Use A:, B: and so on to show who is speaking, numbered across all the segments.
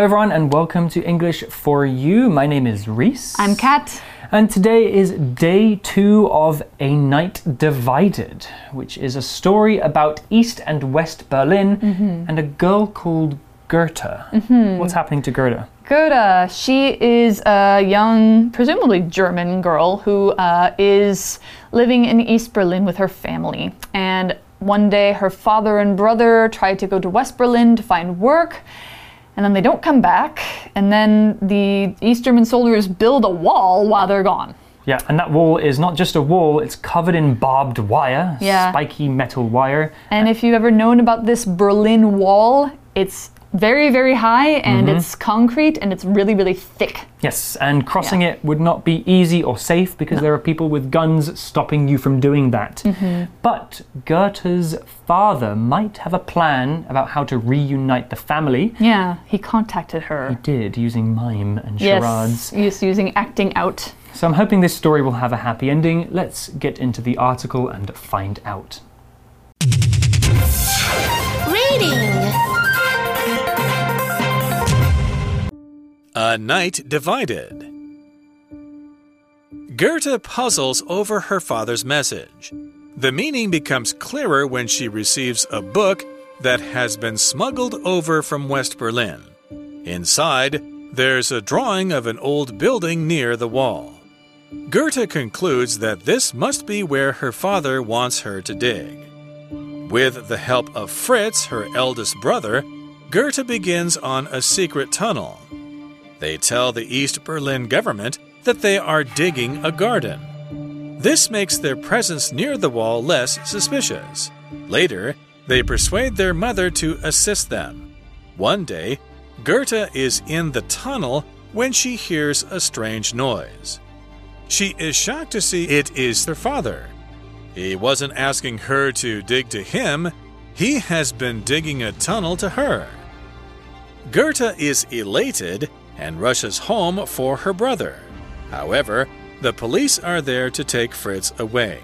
A: Hello, everyone, and welcome to English for You. My name is Reese.
B: I'm Kat.
A: And today is day two of A Night Divided, which is a story about East and West Berlin and a girl called Gerta. What's happening to Gerta?
B: Gerta, she is a young, presumably German girl who uh, is living in East Berlin with her family. And one day her father and brother try to go to West Berlin to find work. And then they don't come back. And then the East German soldiers build a wall while they're gone.
A: Yeah, and that wall is not just a wall, it's covered in barbed wire,
B: Yeah.
A: spiky metal wire.
B: And if you've ever known about this Berlin Wall, it's very, very high and mm-hmm. it's concrete and it's really, really thick.
A: Yes, and crossing
B: Yeah.
A: it would not be easy or safe because there are people with guns stopping you from doing that. Mm-hmm. But Gerta's father might have a plan about how to reunite the family.
B: Yeah, he contacted her.
A: He did using mime and charades.
B: Yes, just using acting out.
A: So I'm hoping this story will have a happy ending. Let's get into the article and find out.
C: Reading.
D: A Night Divided. Gerta puzzles over her father's message. The meaning becomes clearer when she receives a book that has been smuggled over from West Berlin. Inside, there's a drawing of an old building near the wall. Gerta concludes that this must be where her father wants her to dig. With the help of Fritz, her eldest brother, Gerta begins on a secret tunnel. They tell the East Berlin government that they are digging a garden. This makes their presence near the wall less suspicious. Later, they persuade their mother to assist them. One day, Gerta is in the tunnel when she hears a strange noise. She is shocked to see it is her father. He wasn't asking her to dig to him, he has been digging a tunnel to her. Gerta is elated and rushes home for her brother. However, the police are there to take Fritz away.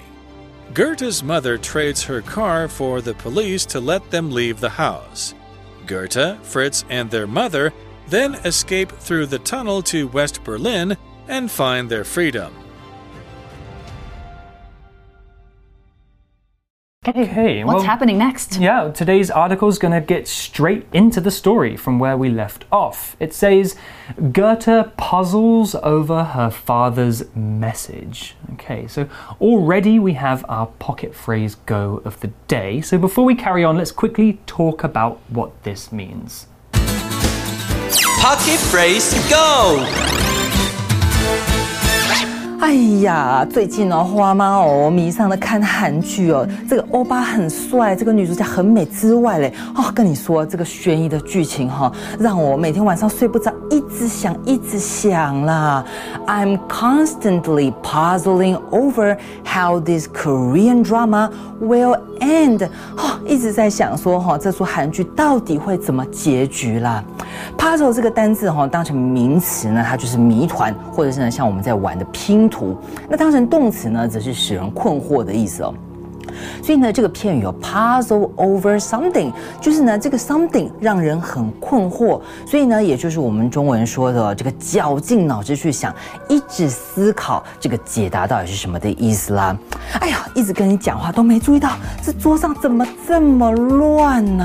D: Gerta's mother trades her car for the police to let them leave the house. Gerta, Fritz, and their mother then escape through the tunnel to West Berlin and find their freedom.
A: Okay,
B: What's
A: well,
B: happening next?
A: Yeah, today's article is going to get straight into the story from where we left off. It says Gerta puzzles over her father's message. Okay, so already we have our pocket phrase go of the day. So before we carry on, let's quickly talk about what this means.
E: Pocket phrase go!
F: 哎呀，最近哦，花妈哦迷上了看韩剧哦。这个欧巴很帅，这个女主角很美之外嘞，哦，跟你说这个悬疑的剧情哈、让我每天晚上睡不着，一直想，一直想啦。I'm constantly puzzling over how this Korean drama will end。哦，一直在想说哈、这出韩剧到底会怎么结局啦？Puzzle 这个单字哈、当成名词呢，它就是谜团，或者是呢像我们在玩的拼图。那当成动词呢，则是使人困惑的意思哦。所以呢，这个片语有 puzzle over something，就是呢这个 something 让人很困惑，所以呢，也就是我们中文说的这个绞尽脑汁去想，一直思考这个解答到底是什么的意思啦。哎呀，一直跟你讲话都没注意到这桌上怎么这么乱呢、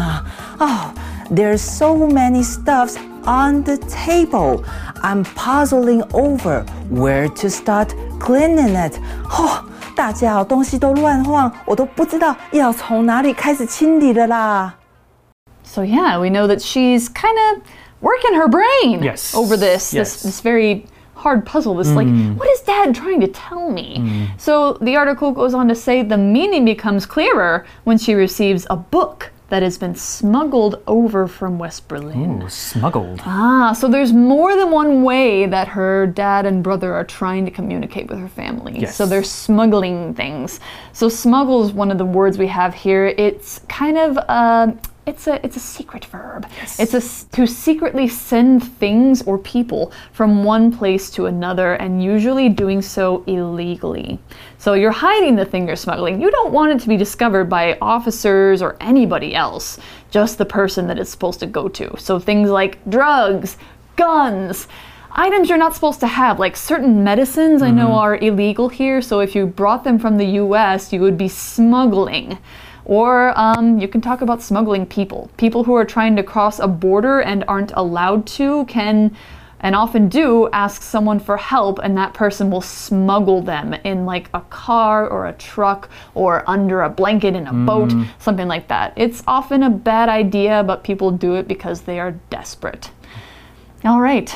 F: 啊 ？There's so many stuffs on the table. I'm puzzling over where to start cleaning it. 哦，大家哦，东西都乱晃，我都不知道要从哪里开始清理了啦。
B: So yeah, we know that she's kind of working her brain
A: Yes.
B: over this
A: Yes.
B: this this very hard puzzle. This like, what is Dad trying to tell me? So the article goes on to say the meaning becomes clearer when she receives a book that has been smuggled over from West Berlin.
A: Ooh, smuggled.
B: Ah, so there's more than one way that her dad and brother are trying to communicate with her family.
A: Yes.
B: So they're smuggling things. So smuggle is one of the words we have here. It's kind of uh, it's a it's a secret verb. It's a to secretly send things or people from one place to another and usually doing so illegally. So you're hiding the thing you're smuggling. You don't want it to be discovered by officers or anybody else, just the person that it's supposed to go to. So things like drugs, guns, items you're not supposed to have, like certain medicines I know mm-hmm. are illegal here, so if you brought them from the US, you would be smuggling. Or um, you can talk about smuggling people. People who are trying to cross a border and aren't allowed to can, and often do, ask someone for help, and that person will smuggle them in like a car or a truck or under a blanket in a boat, something like that. It's often a bad idea, but people do it because they are desperate. All right.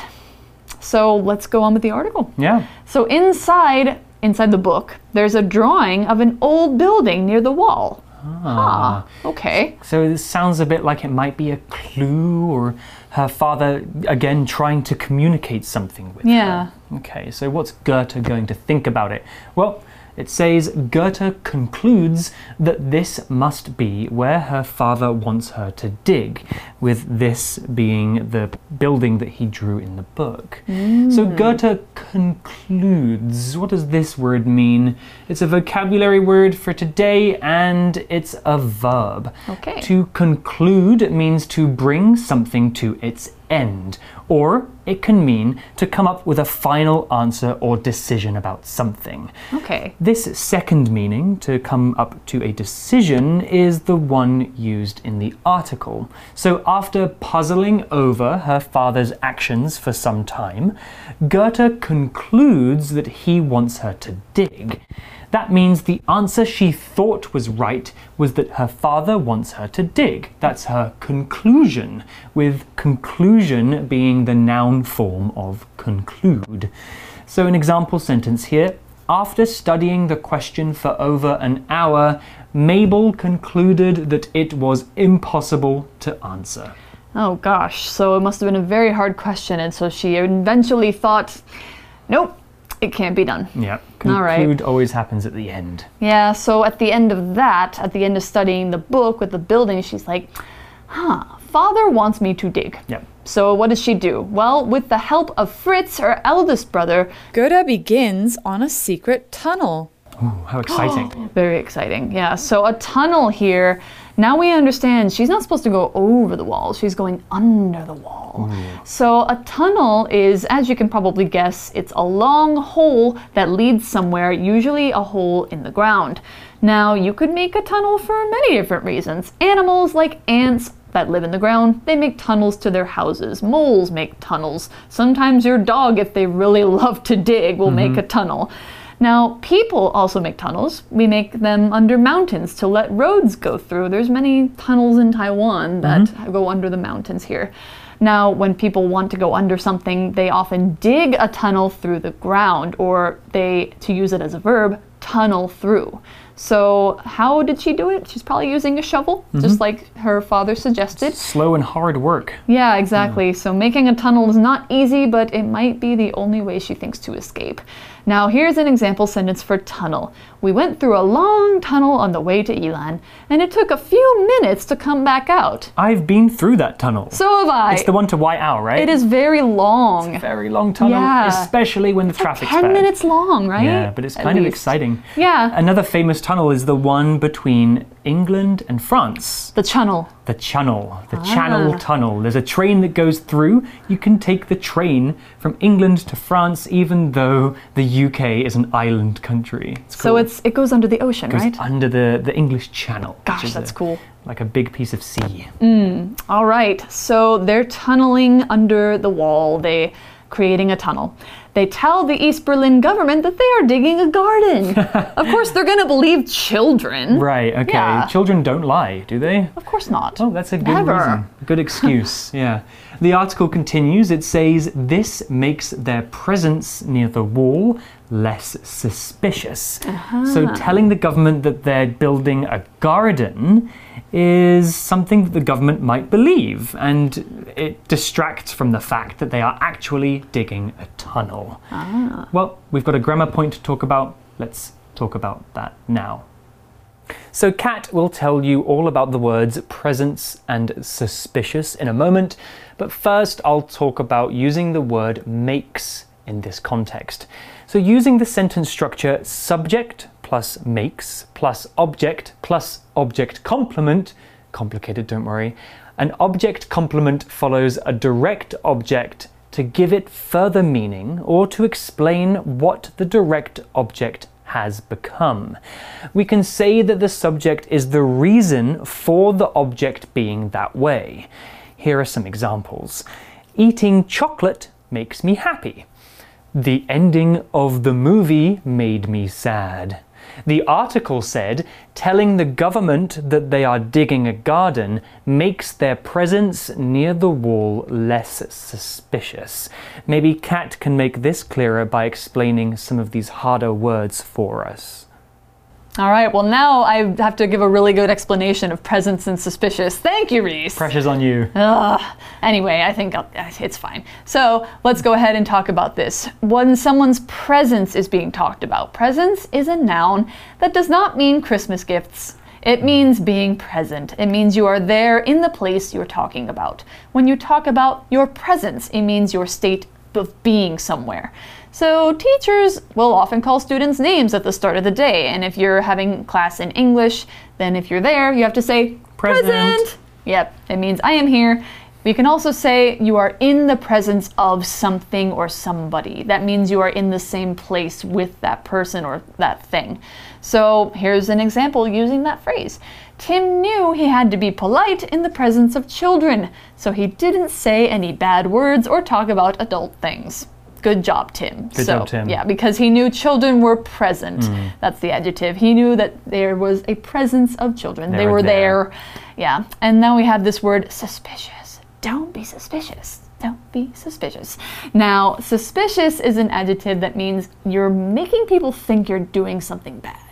B: So let's go on with the article.
A: Yeah.
B: So inside inside the book, there's a drawing of an old building near the wall. Ah, okay.
A: So this sounds a bit like it might be a clue or her father again trying to communicate something with
B: Yeah.
A: her. Okay, so what's Gerta going to think about it? Well, it says Gerta concludes that this must be where her father wants her to dig, with this being the building that he drew in the book. So mm. Gerta concludes. What does this word mean? It's a vocabulary word for today and it's a verb.
B: Okay.
A: To conclude means to bring something to its end, or it can mean to come up with a final answer or decision about something.
B: Okay.
A: This second meaning, to come up to a decision, is the one used in the article. So, after puzzling over her father's actions for some time, Gerta concludes that he wants her to dig. That means the answer she thought was right was that her father wants her to dig. That's her conclusion, with conclusion being the noun form of conclude. So, an example sentence here after studying the question for over an hour, Mabel concluded that it was impossible to answer.
B: Oh gosh. So it must have been a very hard question and so she eventually thought, nope, it can't be done.
A: Yeah,
B: All right.
A: conclude always happens at the end.
B: Yeah, so at the end of that, at the end of studying the book with the building, she's like, huh, father wants me to dig.
A: Yep.
B: So what does she do? Well, with the help of Fritz, her eldest brother,
E: Gerta begins on a secret tunnel.
A: Ooh, how exciting.
B: very exciting. Yeah, so a tunnel here. Now we understand she's not supposed to go over the wall, she's going under the wall. Mm. So a tunnel is, as you can probably guess, it's a long hole that leads somewhere, usually a hole in the ground. Now, you could make a tunnel for many different reasons. Animals like ants that live in the ground, they make tunnels to their houses. Moles make tunnels. Sometimes your dog, if they really love to dig, will make mm-hmm. a tunnel. Now, people also make tunnels. We make them under mountains to let roads go through. There's many tunnels in Taiwan that mm-hmm. go under the mountains here. Now, when people want to go under something, they often dig a tunnel through the ground, or they, to use it as a verb, tunnel through. So, how did she do it? She's probably using a shovel, mm-hmm. just like her father suggested.
A: Slow and hard work.
B: Yeah, exactly. So making a tunnel is not easy, but it might be the only way she thinks to escape. Now, here's an example sentence for tunnel. We went through a long tunnel on the way to Yilan, and it took a few minutes to come back out.
A: I've been through that tunnel.
B: So have I.
A: it's the one to White Owl, right?
B: it is very long.
A: very long tunnel,
B: Yeah.
A: especially when the traffic's
B: 10
A: bad.
B: minutes long, right?
A: Yeah, but it's
B: At
A: kind of
B: least.
A: exciting.
B: Yeah.
A: Another famous tunnel is the one between England and France.
B: The channel.
A: The Channel, the
B: Ah.
A: Channel Tunnel. There's a train that goes through. You can take the train from England to France, even though the UK is an island country. It's
B: So it's it goes under the ocean,
A: goes
B: right?
A: under the, the English Channel.
B: Gosh, that's
A: a-
B: cool.
A: Like a big piece of sea.
B: All right, so they're tunneling under the wall. They creating a tunnel. They tell the East Berlin government that they are digging a garden. of course, they're going to believe children.
A: Right, okay.
B: Yeah.
A: Children don't lie, do they?
B: Of course not.
A: Oh, that's a good
B: Never.
A: reason. Good excuse, yeah. The article continues. It says this makes their presence near the wall less suspicious. Uh-huh. So, telling the government that they're building a garden is something that the government might believe, and it distracts from the fact that they are actually digging a tunnel. Ah. Well, we've got a grammar point to talk about. Let's talk about that now. So, Kat will tell you all about the words presence and suspicious in a moment, but first I'll talk about using the word makes in this context. So, using the sentence structure subject plus makes plus object plus object complement, complicated, don't worry, an object complement follows a direct object to give it further meaning or to explain what the direct object has become. We can say that the subject is the reason for the object being that way. Here are some examples. Eating chocolate makes me happy. The ending of the movie made me sad. The article said telling the government that they are digging a garden makes their presence near the wall less suspicious. Maybe Kat can make this clearer by explaining some of these harder words for us.
B: All right, well, now I have to give a really good explanation of presence and suspicious. Thank you, Reese.
A: Pressure's on you.
B: Ugh. Anyway, I think I'll, it's fine. So let's go ahead and talk about this. When someone's presence is being talked about, presence is a noun that does not mean Christmas gifts. It means being present. It means you are there in the place you're talking about. When you talk about your presence, it means your state of being somewhere. So, teachers will often call students names at the start of the day, and if you're having class in English, then if you're there, you have to say
A: Present.
B: Yep, it means I am here. You can also say you are in the presence of something or somebody. That means you are in the same place with that person or that thing. So here's an example using that phrase. Tim knew he had to be polite in the presence of children, so he didn't say any bad words or talk about adult things. Good job, Tim.
A: Good
B: so,
A: job, Tim.
B: Yeah, because he knew children were present.
A: Mm.
B: That's the adjective. He knew that there was a presence of children. They,
A: They were
B: were
A: there.
B: there. Yeah. And now we have this word suspicious. Don't be suspicious. Don't be suspicious. Now, suspicious is an adjective that means you're making people think you're doing something bad.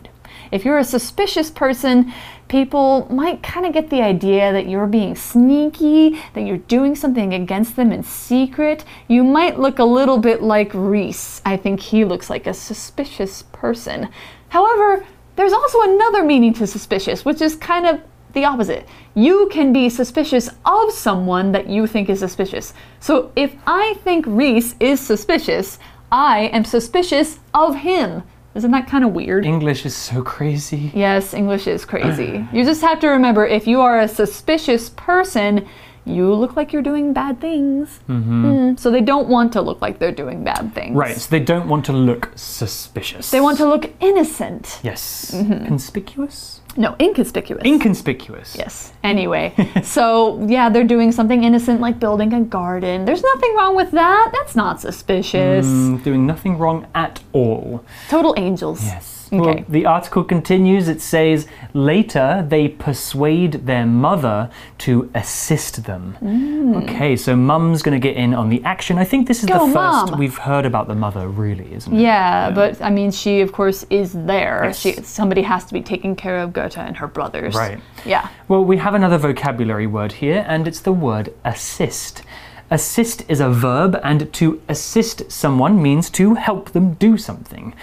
B: If you're a suspicious person, people might kind of get the idea that you're being sneaky, that you're doing something against them in secret. You might look a little bit like Reese. I think he looks like a suspicious person. However, there's also another meaning to suspicious, which is kind of the opposite. You can be suspicious of someone that you think is suspicious. So if I think Reese is suspicious, I am suspicious of him. Isn't that kind of weird?
A: English is so crazy.
B: Yes, English is crazy. you just have to remember if you are a suspicious person, you look like you're doing bad things. Mm, so they don't want to look like they're doing bad things.
A: Right, so they don't want to look suspicious.
B: They want to look innocent.
A: Yes.
B: Mm-hmm.
A: Conspicuous?
B: No, inconspicuous.
A: Inconspicuous.
B: Yes. Anyway, so yeah, they're doing something innocent like building a garden. There's nothing wrong with that. That's not suspicious.
A: Mm, doing nothing wrong at all.
B: Total angels.
A: Yes.
B: Okay.
A: Well, the article continues. It says later they persuade their mother to assist them. Okay, so mum's going to get in on the action. I think this is
B: Mm. Go,
A: the first
B: Mum.
A: we've heard about the mother, really, isn't it?
B: Yeah, but I mean, she of course is there.
A: Yes.
B: She somebody has to be taking care of Gerta and her brothers.
A: Right.
B: Yeah.
A: Well, we have another vocabulary word here, and it's the word assist. Assist is a verb, and to assist someone means to help them do something,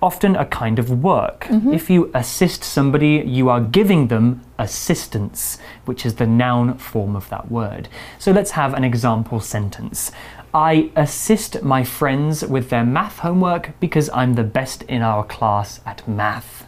A: often a kind of work. Mm-hmm. If you assist somebody, you are giving them assistance, which is the noun form of that word. So let's have an example sentence. I assist my friends with their math homework because I'm the best in our class at math.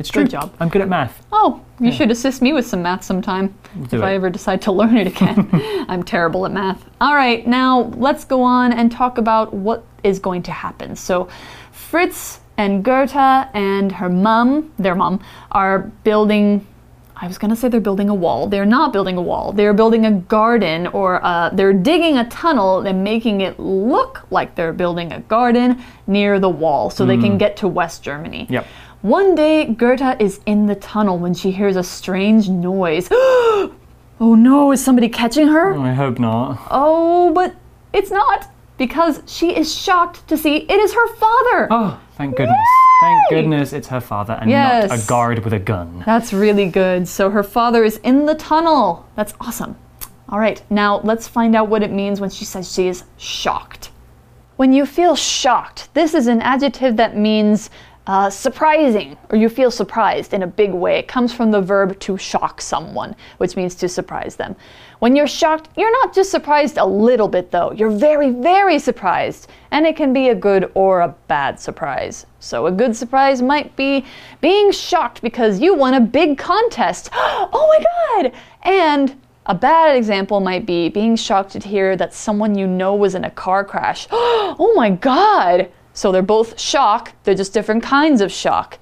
A: It's true.
B: Good job.
A: I'm good at math.
B: Oh, you should assist me with some math sometime
A: do
B: if I ever decide to learn it again. I'm terrible at math. All right, now let's go on and talk about what is going to happen. So, Fritz and Gerta and her mum, their mum, are building. I was going to say they're building a wall. They're not building a wall. They're building a garden or uh, they're digging a tunnel and making it look like they're building a garden near the wall so they can get to West Germany.
A: Yep.
B: One day, Gerta is in the tunnel when she hears a strange noise. oh no, is somebody catching her?
A: Oh, I hope not.
B: Oh, but it's not because she is shocked to see it is her father.
A: Oh, thank goodness. Thank goodness it's her father and not a guard with a gun.
B: That's really good. So her father is in the tunnel. That's awesome. All right, now let's find out what it means when she says she is shocked. When you feel shocked, this is an adjective that means Uh, surprising, or you feel surprised in a big way. It comes from the verb to shock someone, which means to surprise them. When you're shocked, you're not just surprised a little bit, though. You're very, very surprised. And it can be a good or a bad surprise. So, a good surprise might be being shocked because you won a big contest. oh my god! And a bad example might be being shocked to hear that someone you know was in a car crash. oh my god! So they're both shock, they're just different kinds of shock.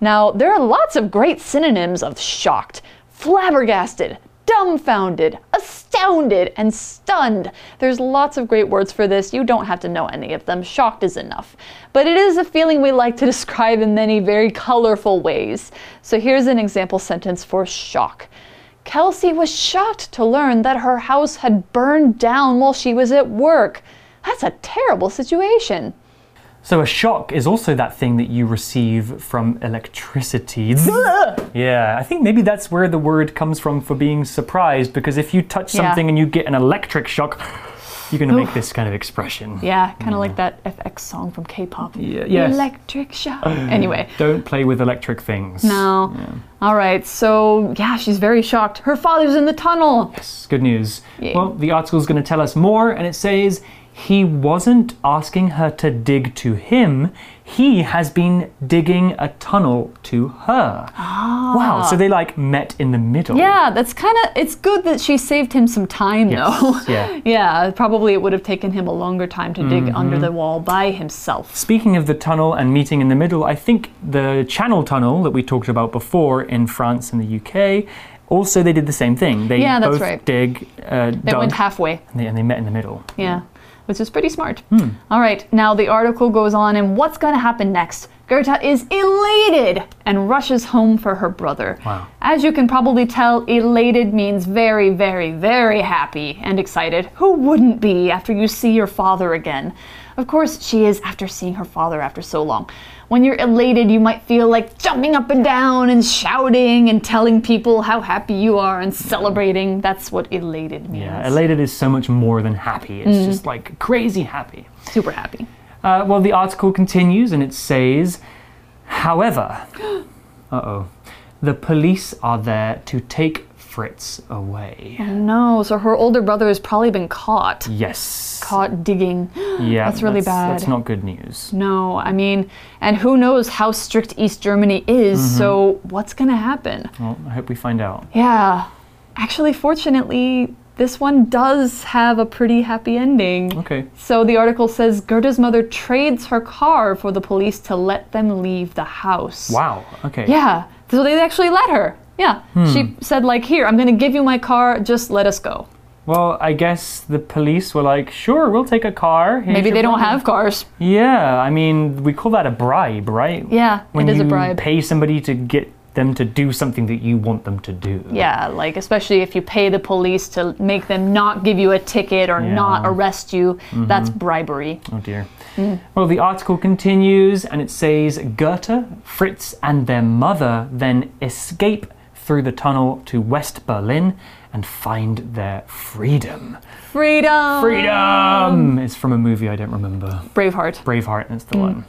B: Now, there are lots of great synonyms of shocked flabbergasted, dumbfounded, astounded, and stunned. There's lots of great words for this. You don't have to know any of them. Shocked is enough. But it is a feeling we like to describe in many very colorful ways. So here's an example sentence for shock. Kelsey was shocked to learn that her house had burned down while she was at work. That's a terrible situation.
A: So a shock is also that thing that you receive from electricity. yeah, I think maybe that's where the word comes from for being surprised because if you touch
B: Yeah.
A: something and you get an electric shock, you're going to make this kind of expression.
B: Yeah, kind of like mm. that FX song from K-pop.
A: Yeah, yes.
B: Electric shock. anyway.
A: Don't play with electric things.
B: No. All right. So, yeah, she's very shocked. Her father's in the tunnel.
A: Yes, good news.
B: Yeah.
A: Well, the article is going to tell us more, and it says he wasn't asking her to dig to him. He has been digging a tunnel to her. Ah. Wow. So they like met in the middle.
B: Ah. Yeah, that's kind of it's good that she saved him some time
A: Yes,
B: though.
A: yeah.
B: yeah, probably it would have taken him a longer time to dig under
A: Mm-hmm.
B: the wall by himself.
A: Speaking of the tunnel and meeting in the middle, I think the Channel Tunnel that we talked about before in France and the UK, also they did the same thing. They
B: Yeah, that's
A: both
B: right.
A: dig, uh,
B: They
A: dug,
B: went halfway.
A: and, they, and they met in the middle.
B: Yeah, which is pretty smart.
A: Hmm.
B: All right, now the article goes on, and what's going to happen next? Gerta is elated and rushes home for her brother.
A: Wow.
B: As you can probably tell, elated means very, very, very happy and excited. Who wouldn't be after you see your father again? Of course, she is after seeing her father after so long. When you're elated, you might feel like jumping up and down and shouting and telling people how happy you are and celebrating. That's what elated means.
A: Yeah, elated is so much more than happy. It's
B: Mm.
A: just like crazy happy.
B: Super happy.
A: Uh, well, the article continues and it says, however, uh oh, the police are there to take Fritz away.
B: No, so her older brother has probably been caught.
A: Yes.
B: Caught digging.
A: Yeah,
B: That's really bad.
A: That's not good news.
B: No, I mean, and who knows how strict East Germany is,
A: Mm-hmm.
B: so what's gonna happen?
A: Well, I hope we find out.
B: Yeah. Actually, fortunately, this one does have a pretty happy ending.
A: Okay.
B: So the article says Gerta's mother trades her car for the police to let them leave the house.
A: Wow. Okay.
B: Yeah. So they actually let her. Yeah.
A: Hmm.
B: She said, like, here, I'm gonna give you my car, just let us go.
A: Well, I guess the police were like, sure, we'll take a car. Here's
B: Maybe they don't
A: money."
B: have cars.
A: Yeah, I mean, we call that a bribe, right?
B: Yeah,
A: When
B: it is a bribe.
A: pay somebody to get them to do something that you want them to do.
B: Yeah, like especially if you pay the police to make them not give you a ticket or not arrest you, that's bribery.
A: Oh dear. Well, the article continues and it says Gerta, Fritz, and their mother then escape through the tunnel to West Berlin and find their freedom.
B: Freedom!
A: Freedom! It's from a movie I don't remember.
B: Braveheart.
A: Braveheart, that's the one.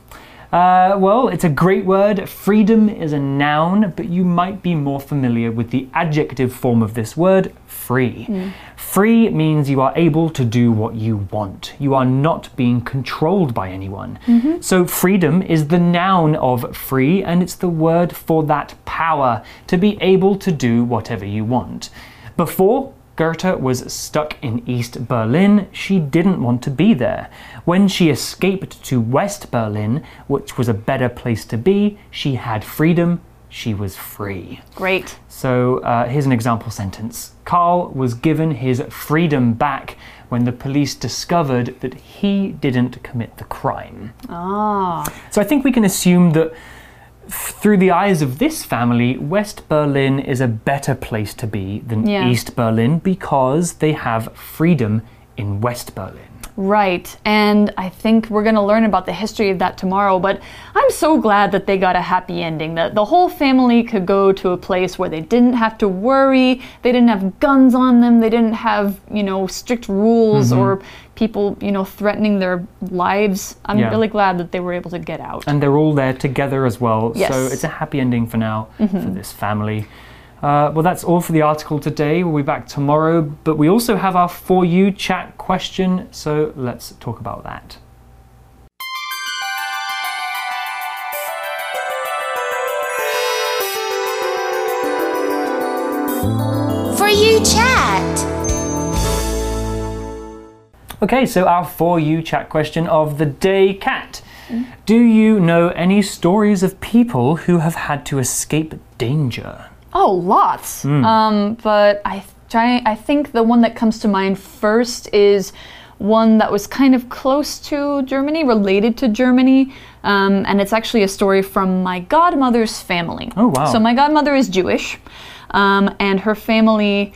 A: Uh, well, it's a great word. Freedom is a noun, but you might be more familiar with the adjective form of this word, free. Hmm. Free means you are able to do what you want. You are not being controlled by anyone. Mm-hmm. So, freedom is the noun of free, and it's the word for that power to be able to do whatever you want. Before, Gerta was stuck in East Berlin. She didn't want to be there. When she escaped to West Berlin, which was a better place to be, she had freedom. She was free.
B: Great.
A: So uh, here's an example sentence Carl was given his freedom back when the police discovered that he didn't commit the crime.
B: Ah.
A: So I think we can assume that through the eyes of this family, West Berlin is a better place to be than
B: Yeah.
A: East Berlin because they have freedom in West Berlin.
B: Right. And I think we're going to learn about the history of that tomorrow. But I'm so glad that they got a happy ending, that the whole family could go to a place where they didn't have to worry, they didn't have guns on them, they didn't have, you know, strict rules mm-hmm. or people, you know, threatening their lives. I'm
A: Yeah.
B: really glad that they were able to get out.
A: and they're all there together as well.
B: Yes.
A: So it's a happy ending for now mm-hmm. for this family. Uh, well, that's all for the article today. We'll be back tomorrow, but we also have our For You chat question, so let's talk about that.
C: For you chat.
A: Okay, so our For You chat question of the day, Kat. Do you know any stories of people who have had to escape danger?
B: Oh, lots. Um, but I try. I think the one that comes to mind first is one that was kind of close to Germany, related to Germany, um, and it's actually a story from my godmother's family.
A: Oh, wow.
B: So my godmother is Jewish, um, and her family.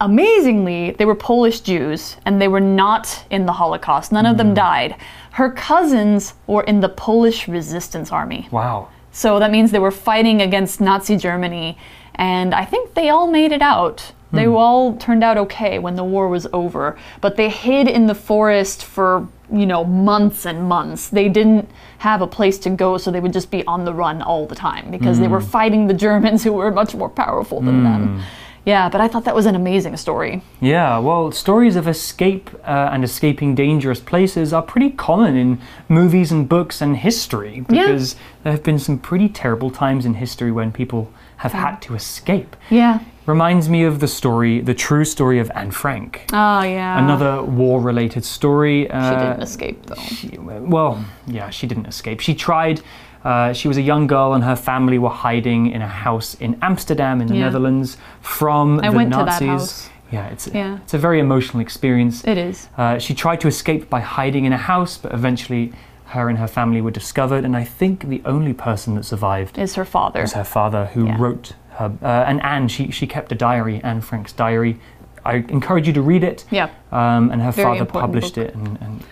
B: Amazingly, they were Polish Jews and they were not in the Holocaust. None of them died. Her cousins were in the Polish resistance army.
A: Wow.
B: So that means they were fighting against Nazi Germany, and I think they all made it out. They hmm. all turned out okay when the war was over, but they hid in the forest for, you know, months and months. They didn't have a place to go, so they would just be on the run all the time because they were hmm. fighting the Germans who were much more powerful than them. Hmm. Yeah, but I thought that was an amazing story.
A: Yeah, well, stories of escape uh, and escaping dangerous places are pretty common in movies and books and history because there have been some pretty terrible times in history when people have had to escape.
B: Yeah.
A: Reminds me of the story, the true story of Anne Frank.
B: Oh, yeah.
A: Another war related story.
B: She
A: Uh,
B: didn't escape, though.
A: she- well, yeah, she didn't escape. She tried. Uh, she was a young girl, and her family were hiding in a house in Amsterdam, in the
B: Yeah.
A: Netherlands, from
B: I
A: the
B: went to that
A: Nazis.
B: house.
A: Yeah, it's
B: Yeah.
A: it's a very emotional experience.
B: It is.
A: Uh, she tried to escape by hiding in a house, but eventually, her and her family were discovered. And I think the only person that survived
B: Is her father.
A: was her father, who
B: Yeah.
A: wrote her. Uh, and Anne, she she kept a diary, Anne Frank's diary. I encourage you to read it.
B: Yeah.
A: Um, and her
B: Very
A: father published
B: book.
A: it, and, and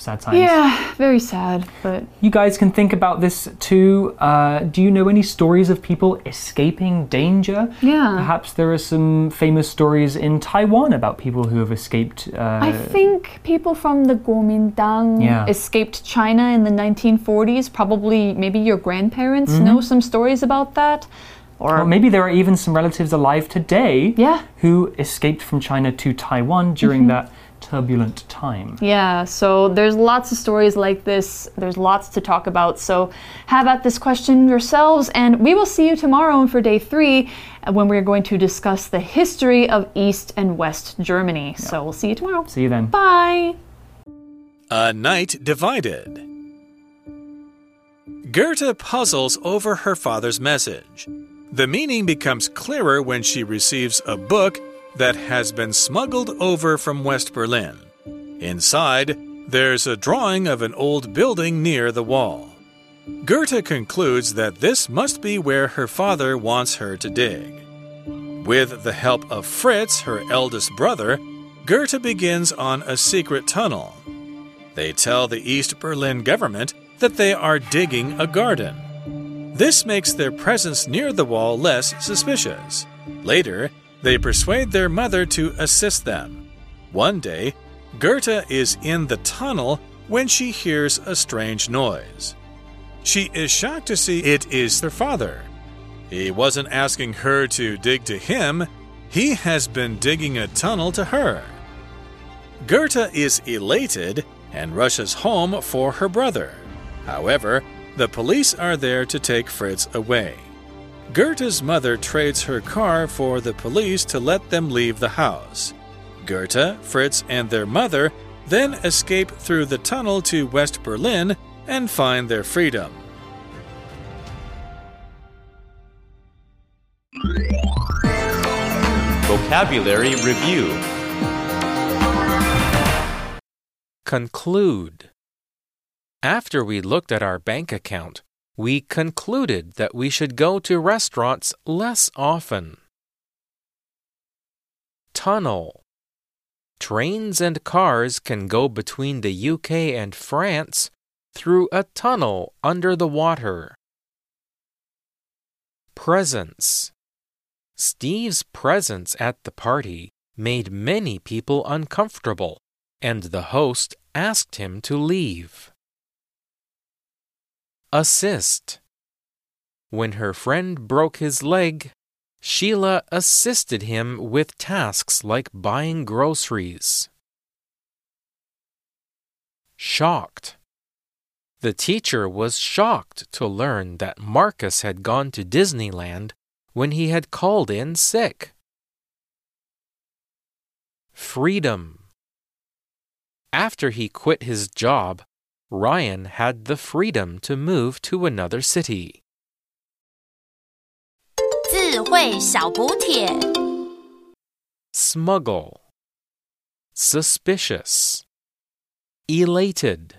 A: sad times.
B: Yeah, very sad, but
A: You guys can think about this too. Uh, do you know any stories of people escaping danger?
B: Yeah.
A: Perhaps there are some famous stories in Taiwan about people who have escaped. Uh,
B: I think people from the Kuomintang
A: Yeah.
B: escaped China in the 1940s. Probably, maybe your grandparents
A: Mm-hmm.
B: know some stories about that. Or
A: or maybe there are even some relatives alive today
B: Yeah.
A: who escaped from China to Taiwan during that turbulent time.
B: yeah, so there's lots of stories like this. There's lots to talk about. So have at this question yourselves, and we will see you tomorrow for day three uh, when we're going to discuss the history of East and West Germany. So we'll see you tomorrow.
A: See you then.
B: Bye.
D: A night divided. Gerta puzzles over her father's message. The meaning becomes clearer when she receives a book that has been smuggled over from West Berlin. Inside, there's a drawing of an old building near the wall. Gerta concludes that this must be where her father wants her to dig. With the help of Fritz, her eldest brother, Gerta begins on a secret tunnel. They tell the East Berlin government that they are digging a garden. This makes their presence near the wall less suspicious. Later, they persuade their mother to assist them. One day, Gerta is in the tunnel when she hears a strange noise. She is shocked to see it is her father. He wasn't asking her to dig to him, he has been digging a tunnel to her. Gerta is elated and rushes home for her brother. However, the police are there to take Fritz away. Gerta's mother trades her car for the police to let them leave the house. Gerta, Fritz, and their mother then escape through the tunnel to West Berlin and find their freedom.
G: Vocabulary Review
H: Conclude. After we looked at our bank account, we concluded that we should go to restaurants less often. Tunnel. Trains and cars can go between the UK and France through a tunnel under the water. Presents Steve's presence at the party made many people uncomfortable, and the host asked him to leave. Assist When her friend broke his leg, Sheila assisted him with tasks like buying groceries. Shocked. The teacher was shocked to learn that Marcus had gone to Disneyland when he had called in sick. Freedom. After he quit his job, Ryan had the freedom to move to another city.
C: 智慧小补帖。
H: Smuggle. Suspicious. Elated.